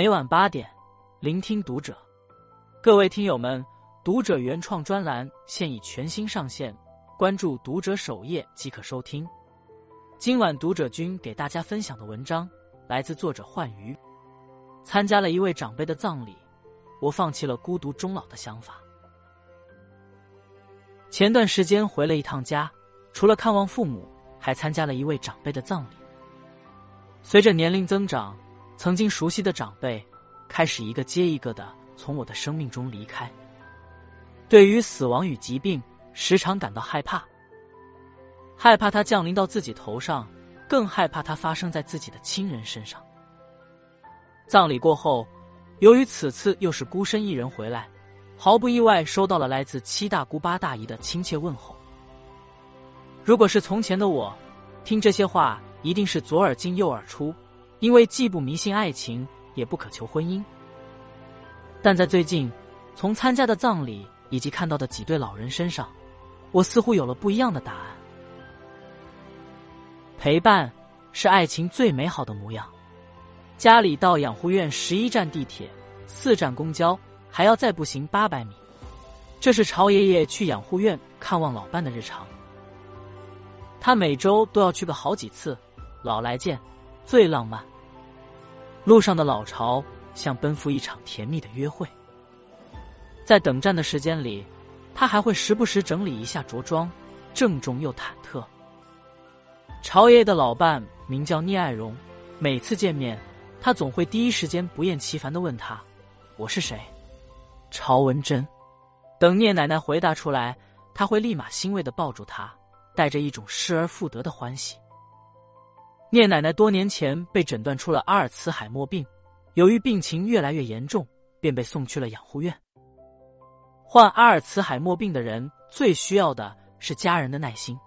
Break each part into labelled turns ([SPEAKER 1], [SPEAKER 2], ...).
[SPEAKER 1] 每晚八点，聆听读者。各位听友们，读者原创专栏现已全新上线，关注读者首页即可收听。今晚读者君给大家分享的文章来自作者幻鱼。参加了一位长辈的葬礼，我放弃了孤独终老的想法。前段时间回了一趟家，除了看望父母，还参加了一位长辈的葬礼。随着年龄增长，曾经熟悉的长辈开始一个接一个的从我的生命中离开。对于死亡与疾病，时常感到害怕，害怕它降临到自己头上，更害怕它发生在自己的亲人身上。葬礼过后，由于此次又是孤身一人回来，毫不意外收到了来自七大姑八大姨的亲切问候。如果是从前的我，听这些话。一定是左耳进右耳出，因为既不迷信爱情，也不渴求婚姻。但在最近，从参加的葬礼以及看到的几对老人身上，我似乎有了不一样的答案。陪伴是爱情最美好的模样。家里到养护院十一站地铁，四站公交，还要再步行八百米，这是朝爷爷去养护院看望老伴的日常。他每周都要去个好几次。老来见，最浪漫。路上的老巢像奔赴一场甜蜜的约会。在等站的时间里，他还会时不时整理一下着装，郑重又忐忑。朝爷爷的老伴名叫聂爱荣，每次见面，他总会第一时间不厌其烦的问他：“我是谁？”朝文珍。等聂奶奶回答出来，他会立马欣慰的抱住她，带着一种失而复得的欢喜。聂奶奶多年前被诊断出了阿尔茨海默病，由于病情越来越严重，便被送去了养护院。患阿尔茨海默病的人最需要的是家人的耐心。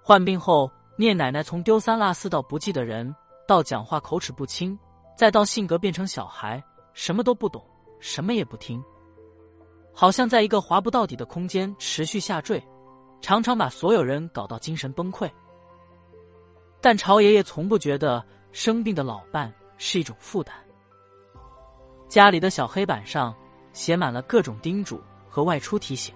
[SPEAKER 1] 患病后，聂奶奶从丢三落四到不记得人，到讲话口齿不清，再到性格变成小孩，什么都不懂，什么也不听，好像在一个滑不到底的空间持续下坠，常常把所有人搞到精神崩溃。但朝爷爷从不觉得生病的老伴是一种负担。家里的小黑板上写满了各种叮嘱和外出提醒。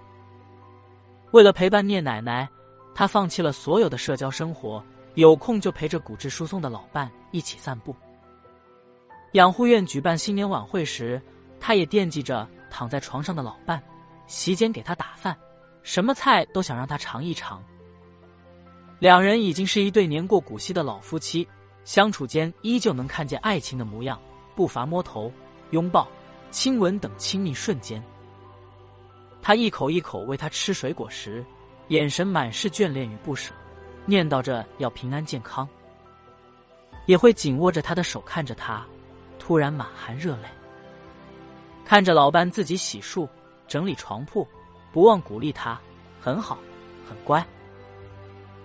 [SPEAKER 1] 为了陪伴聂奶奶，他放弃了所有的社交生活，有空就陪着骨质疏松的老伴一起散步。养护院举办新年晚会时，他也惦记着躺在床上的老伴，席间给他打饭，什么菜都想让他尝一尝。两人已经是一对年过古稀的老夫妻，相处间依旧能看见爱情的模样，不乏摸头、拥抱、亲吻等亲密瞬间。他一口一口喂他吃水果时，眼神满是眷恋与不舍，念叨着要平安健康。也会紧握着他的手看着他，突然满含热泪。看着老伴自己洗漱、整理床铺，不忘鼓励他：“很好，很乖。”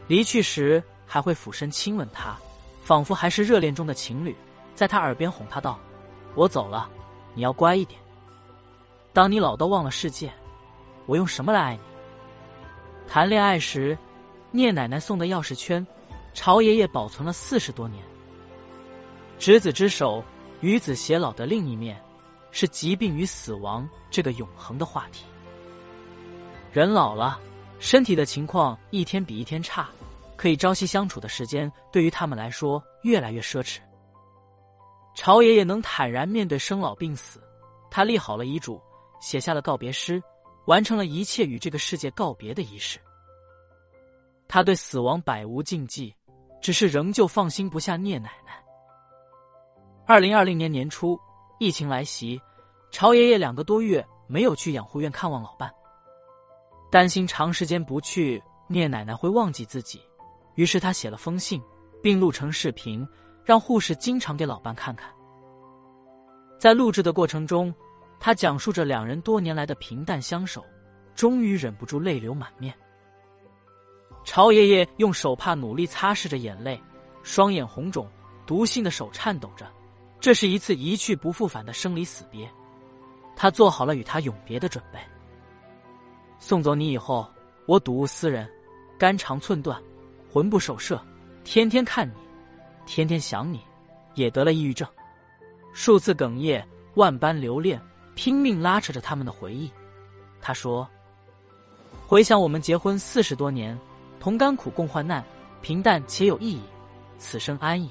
[SPEAKER 1] 离去时还会俯身亲吻他，仿佛还是热恋中的情侣，在他耳边哄他道：“我走了，你要乖一点。当你老到忘了世界，我用什么来爱你？”谈恋爱时，聂奶奶送的钥匙圈，朝爷爷保存了四十多年。执子之手，与子偕老的另一面，是疾病与死亡这个永恒的话题。人老了。身体的情况一天比一天差，可以朝夕相处的时间对于他们来说越来越奢侈。朝爷爷能坦然面对生老病死，他立好了遗嘱，写下了告别诗，完成了一切与这个世界告别的仪式。他对死亡百无禁忌，只是仍旧放心不下聂奶奶。二零二零年年初，疫情来袭，朝爷爷两个多月没有去养护院看望老伴。担心长时间不去，聂奶奶会忘记自己，于是他写了封信，并录成视频，让护士经常给老伴看看。在录制的过程中，他讲述着两人多年来的平淡相守，终于忍不住泪流满面。朝爷爷用手帕努力擦拭着眼泪，双眼红肿，读信的手颤抖着。这是一次一去不复返的生离死别，他做好了与他永别的准备。送走你以后，我睹物思人，肝肠寸断，魂不守舍，天天看你，天天想你，也得了抑郁症。数次哽咽，万般留恋，拼命拉扯着他们的回忆。他说：“回想我们结婚四十多年，同甘苦共患难，平淡且有意义，此生安逸。”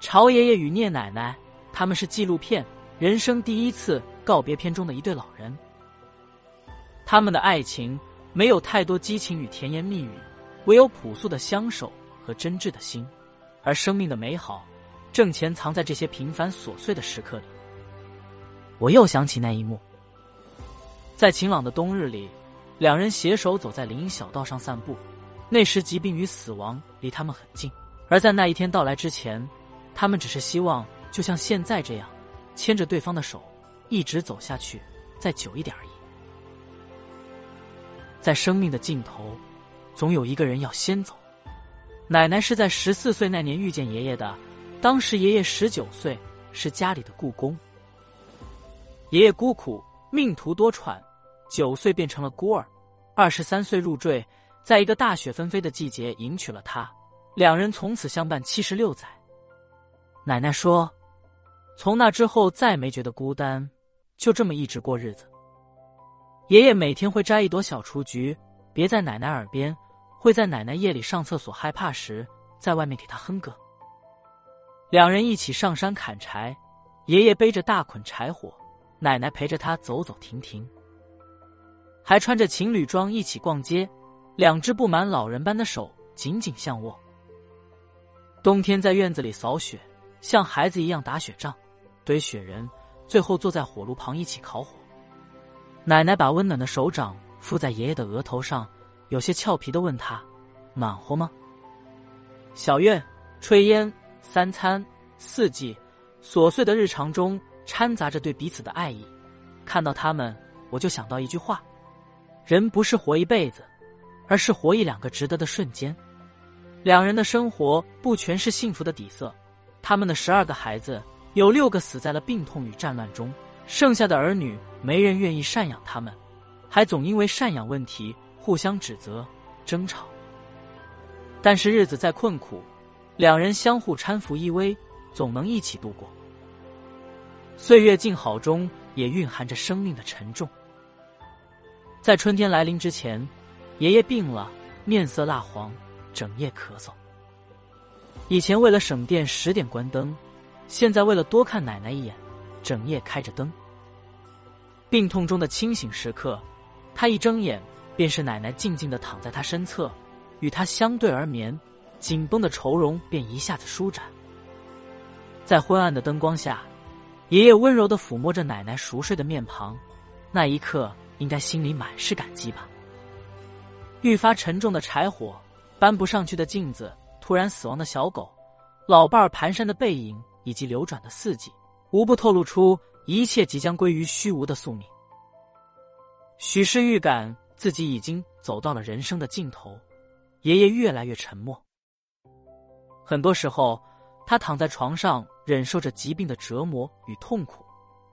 [SPEAKER 1] 朝爷爷与聂奶奶，他们是纪录片《人生第一次告别篇》中的一对老人。他们的爱情没有太多激情与甜言蜜语，唯有朴素的相守和真挚的心。而生命的美好，正潜藏在这些平凡琐碎的时刻里。我又想起那一幕，在晴朗的冬日里，两人携手走在林荫小道上散步。那时，疾病与死亡离他们很近，而在那一天到来之前。他们只是希望，就像现在这样，牵着对方的手，一直走下去，再久一点而已。在生命的尽头，总有一个人要先走。奶奶是在十四岁那年遇见爷爷的，当时爷爷十九岁，是家里的雇工。爷爷孤苦，命途多舛，九岁变成了孤儿，二十三岁入赘，在一个大雪纷飞的季节迎娶了她，两人从此相伴七十六载。奶奶说：“从那之后再没觉得孤单，就这么一直过日子。”爷爷每天会摘一朵小雏菊，别在奶奶耳边，会在奶奶夜里上厕所害怕时，在外面给她哼歌。两人一起上山砍柴，爷爷背着大捆柴火，奶奶陪着他走走停停，还穿着情侣装一起逛街，两只布满老人般的手紧紧相握。冬天在院子里扫雪。像孩子一样打雪仗，堆雪人，最后坐在火炉旁一起烤火。奶奶把温暖的手掌敷在爷爷的额头上，有些俏皮的问他：“暖和吗？”小院炊烟，三餐四季，琐碎的日常中掺杂着对彼此的爱意。看到他们，我就想到一句话：人不是活一辈子，而是活一两个值得的瞬间。两人的生活不全是幸福的底色。他们的十二个孩子，有六个死在了病痛与战乱中，剩下的儿女没人愿意赡养他们，还总因为赡养问题互相指责、争吵。但是日子再困苦，两人相互搀扶依偎，总能一起度过。岁月静好中也蕴含着生命的沉重。在春天来临之前，爷爷病了，面色蜡黄，整夜咳嗽。以前为了省电十点关灯，现在为了多看奶奶一眼，整夜开着灯。病痛中的清醒时刻，他一睁眼便是奶奶静静的躺在他身侧，与他相对而眠，紧绷的愁容便一下子舒展。在昏暗的灯光下，爷爷温柔的抚摸着奶奶熟睡的面庞，那一刻应该心里满是感激吧。愈发沉重的柴火，搬不上去的镜子。突然死亡的小狗，老伴儿蹒跚的背影，以及流转的四季，无不透露出一切即将归于虚无的宿命。许是预感自己已经走到了人生的尽头，爷爷越来越沉默。很多时候，他躺在床上忍受着疾病的折磨与痛苦，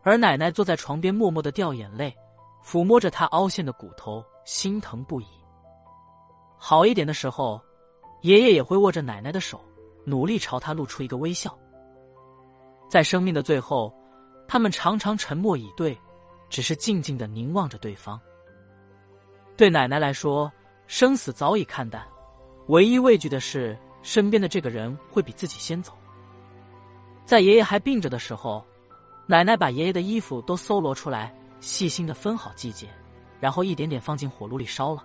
[SPEAKER 1] 而奶奶坐在床边默默的掉眼泪，抚摸着他凹陷的骨头，心疼不已。好一点的时候。爷爷也会握着奶奶的手，努力朝她露出一个微笑。在生命的最后，他们常常沉默以对，只是静静的凝望着对方。对奶奶来说，生死早已看淡，唯一畏惧的是身边的这个人会比自己先走。在爷爷还病着的时候，奶奶把爷爷的衣服都搜罗出来，细心的分好季节，然后一点点放进火炉里烧了。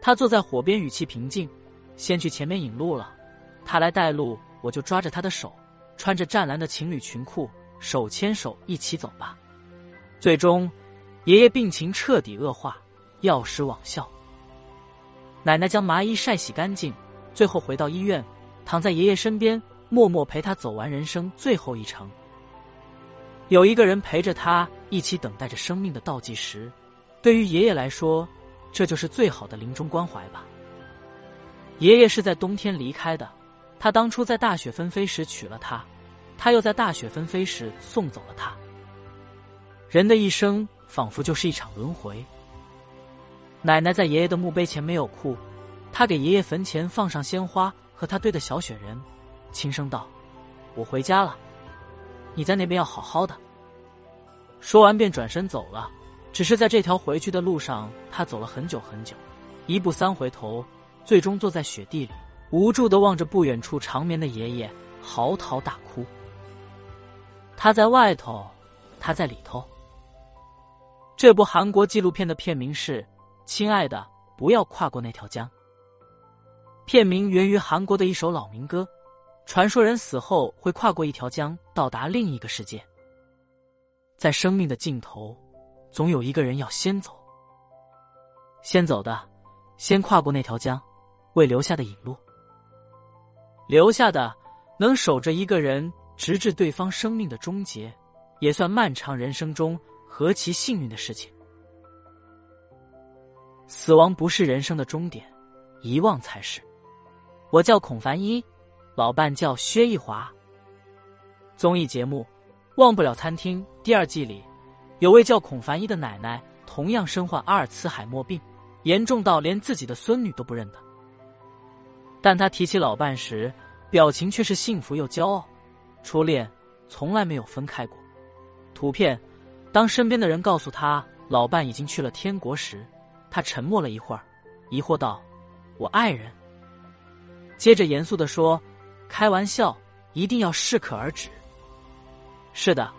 [SPEAKER 1] 他坐在火边，语气平静。先去前面引路了，他来带路，我就抓着他的手，穿着湛蓝的情侣裙裤，手牵手一起走吧。最终，爷爷病情彻底恶化，药石罔效。奶奶将麻衣晒洗干净，最后回到医院，躺在爷爷身边，默默陪他走完人生最后一程。有一个人陪着他一起等待着生命的倒计时，对于爷爷来说，这就是最好的临终关怀吧。爷爷是在冬天离开的，他当初在大雪纷飞时娶了她，他又在大雪纷飞时送走了他。人的一生仿佛就是一场轮回。奶奶在爷爷的墓碑前没有哭，她给爷爷坟前放上鲜花和他堆的小雪人，轻声道：“我回家了。”你在那边要好好的。”说完便转身走了。只是在这条回去的路上，他走了很久很久，一步三回头，最终坐在雪地里，无助的望着不远处长眠的爷爷，嚎啕大哭。他在外头，他在里头。这部韩国纪录片的片名是《亲爱的，不要跨过那条江》。片名源于韩国的一首老民歌，传说人死后会跨过一条江，到达另一个世界。在生命的尽头，总有一个人要先走，先走的，先跨过那条江，为留下的引路。留下的，能守着一个人，直至对方生命的终结，也算漫长人生中。何其幸运的事情！死亡不是人生的终点，遗忘才是。我叫孔凡一，老伴叫薛逸华。综艺节目《忘不了餐厅》第二季里，有位叫孔凡一的奶奶，同样身患阿尔茨海默病，严重到连自己的孙女都不认得。但他提起老伴时，表情却是幸福又骄傲。初恋从来没有分开过。图片。当身边的人告诉他老伴已经去了天国时，他沉默了一会儿，疑惑道：“我爱人。”接着严肃的说：“开玩笑，一定要适可而止。”是的，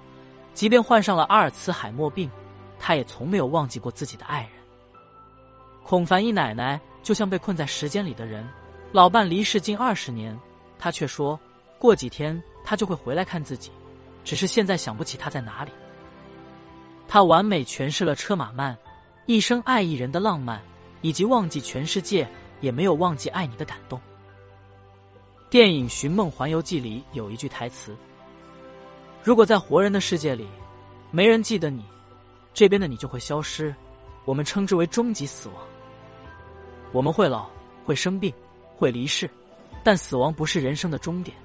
[SPEAKER 1] 即便患上了阿尔茨海默病，他也从没有忘记过自己的爱人。孔凡一奶奶就像被困在时间里的人，老伴离世近二十年，他却说过几天他就会回来看自己，只是现在想不起他在哪里。他完美诠释了车马慢，一生爱一人的浪漫，以及忘记全世界也没有忘记爱你的感动。电影《寻梦环游记》里有一句台词：“如果在活人的世界里，没人记得你，这边的你就会消失，我们称之为终极死亡。我们会老，会生病，会离世，但死亡不是人生的终点。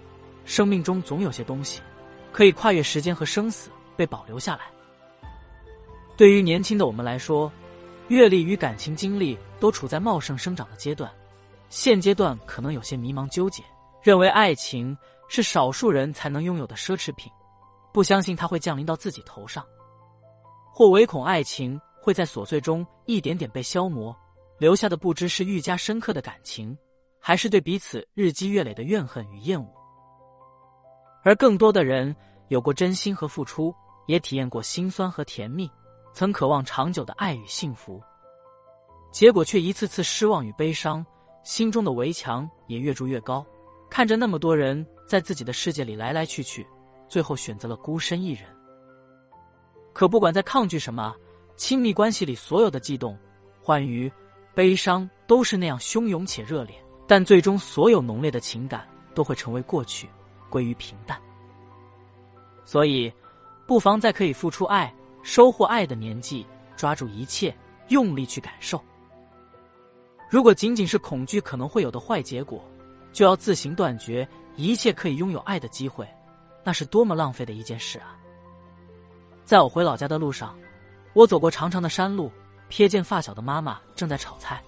[SPEAKER 1] 生命中总有些东西，可以跨越时间和生死，被保留下来。”对于年轻的我们来说，阅历与感情经历都处在茂盛生长的阶段，现阶段可能有些迷茫纠结，认为爱情是少数人才能拥有的奢侈品，不相信它会降临到自己头上，或唯恐爱情会在琐碎中一点点被消磨，留下的不知是愈加深刻的感情，还是对彼此日积月累的怨恨与厌恶。而更多的人有过真心和付出，也体验过心酸和甜蜜。曾渴望长久的爱与幸福，结果却一次次失望与悲伤，心中的围墙也越筑越高。看着那么多人在自己的世界里来来去去，最后选择了孤身一人。可不管在抗拒什么，亲密关系里所有的悸动、欢愉、悲伤都是那样汹涌且热烈，但最终所有浓烈的情感都会成为过去，归于平淡。所以，不妨在可以付出爱。收获爱的年纪，抓住一切，用力去感受。如果仅仅是恐惧可能会有的坏结果，就要自行断绝一切可以拥有爱的机会，那是多么浪费的一件事啊！在我回老家的路上，我走过长长的山路，瞥见发小的妈妈正在炒菜，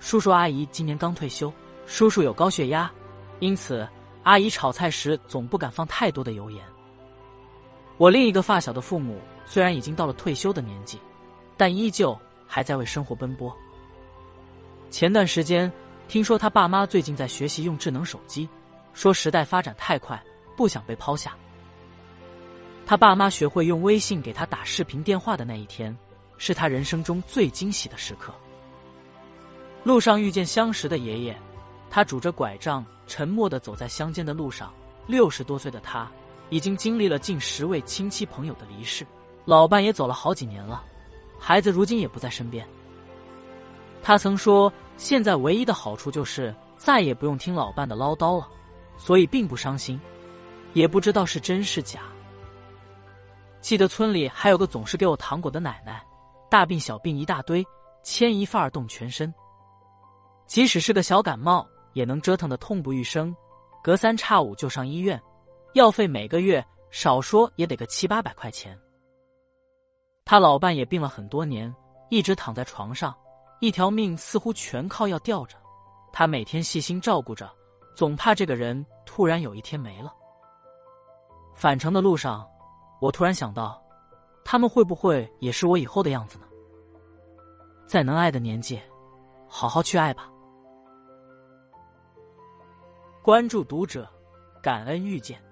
[SPEAKER 1] 叔叔阿姨今年刚退休，叔叔有高血压，因此阿姨炒菜时总不敢放太多的油盐。我另一个发小的父母。虽然已经到了退休的年纪，但依旧还在为生活奔波。前段时间听说他爸妈最近在学习用智能手机，说时代发展太快，不想被抛下。他爸妈学会用微信给他打视频电话的那一天，是他人生中最惊喜的时刻。路上遇见相识的爷爷，他拄着拐杖，沉默的走在乡间的路上。六十多岁的他，已经经历了近十位亲戚朋友的离世。老伴也走了好几年了，孩子如今也不在身边。他曾说，现在唯一的好处就是再也不用听老伴的唠叨了，所以并不伤心，也不知道是真是假。记得村里还有个总是给我糖果的奶奶，大病小病一大堆，牵一发而动全身，即使是个小感冒，也能折腾的痛不欲生，隔三差五就上医院，药费每个月少说也得个七八百块钱。他老伴也病了很多年，一直躺在床上，一条命似乎全靠药吊着。他每天细心照顾着，总怕这个人突然有一天没了。返程的路上，我突然想到，他们会不会也是我以后的样子呢？在能爱的年纪，好好去爱吧。关注读者，感恩遇见。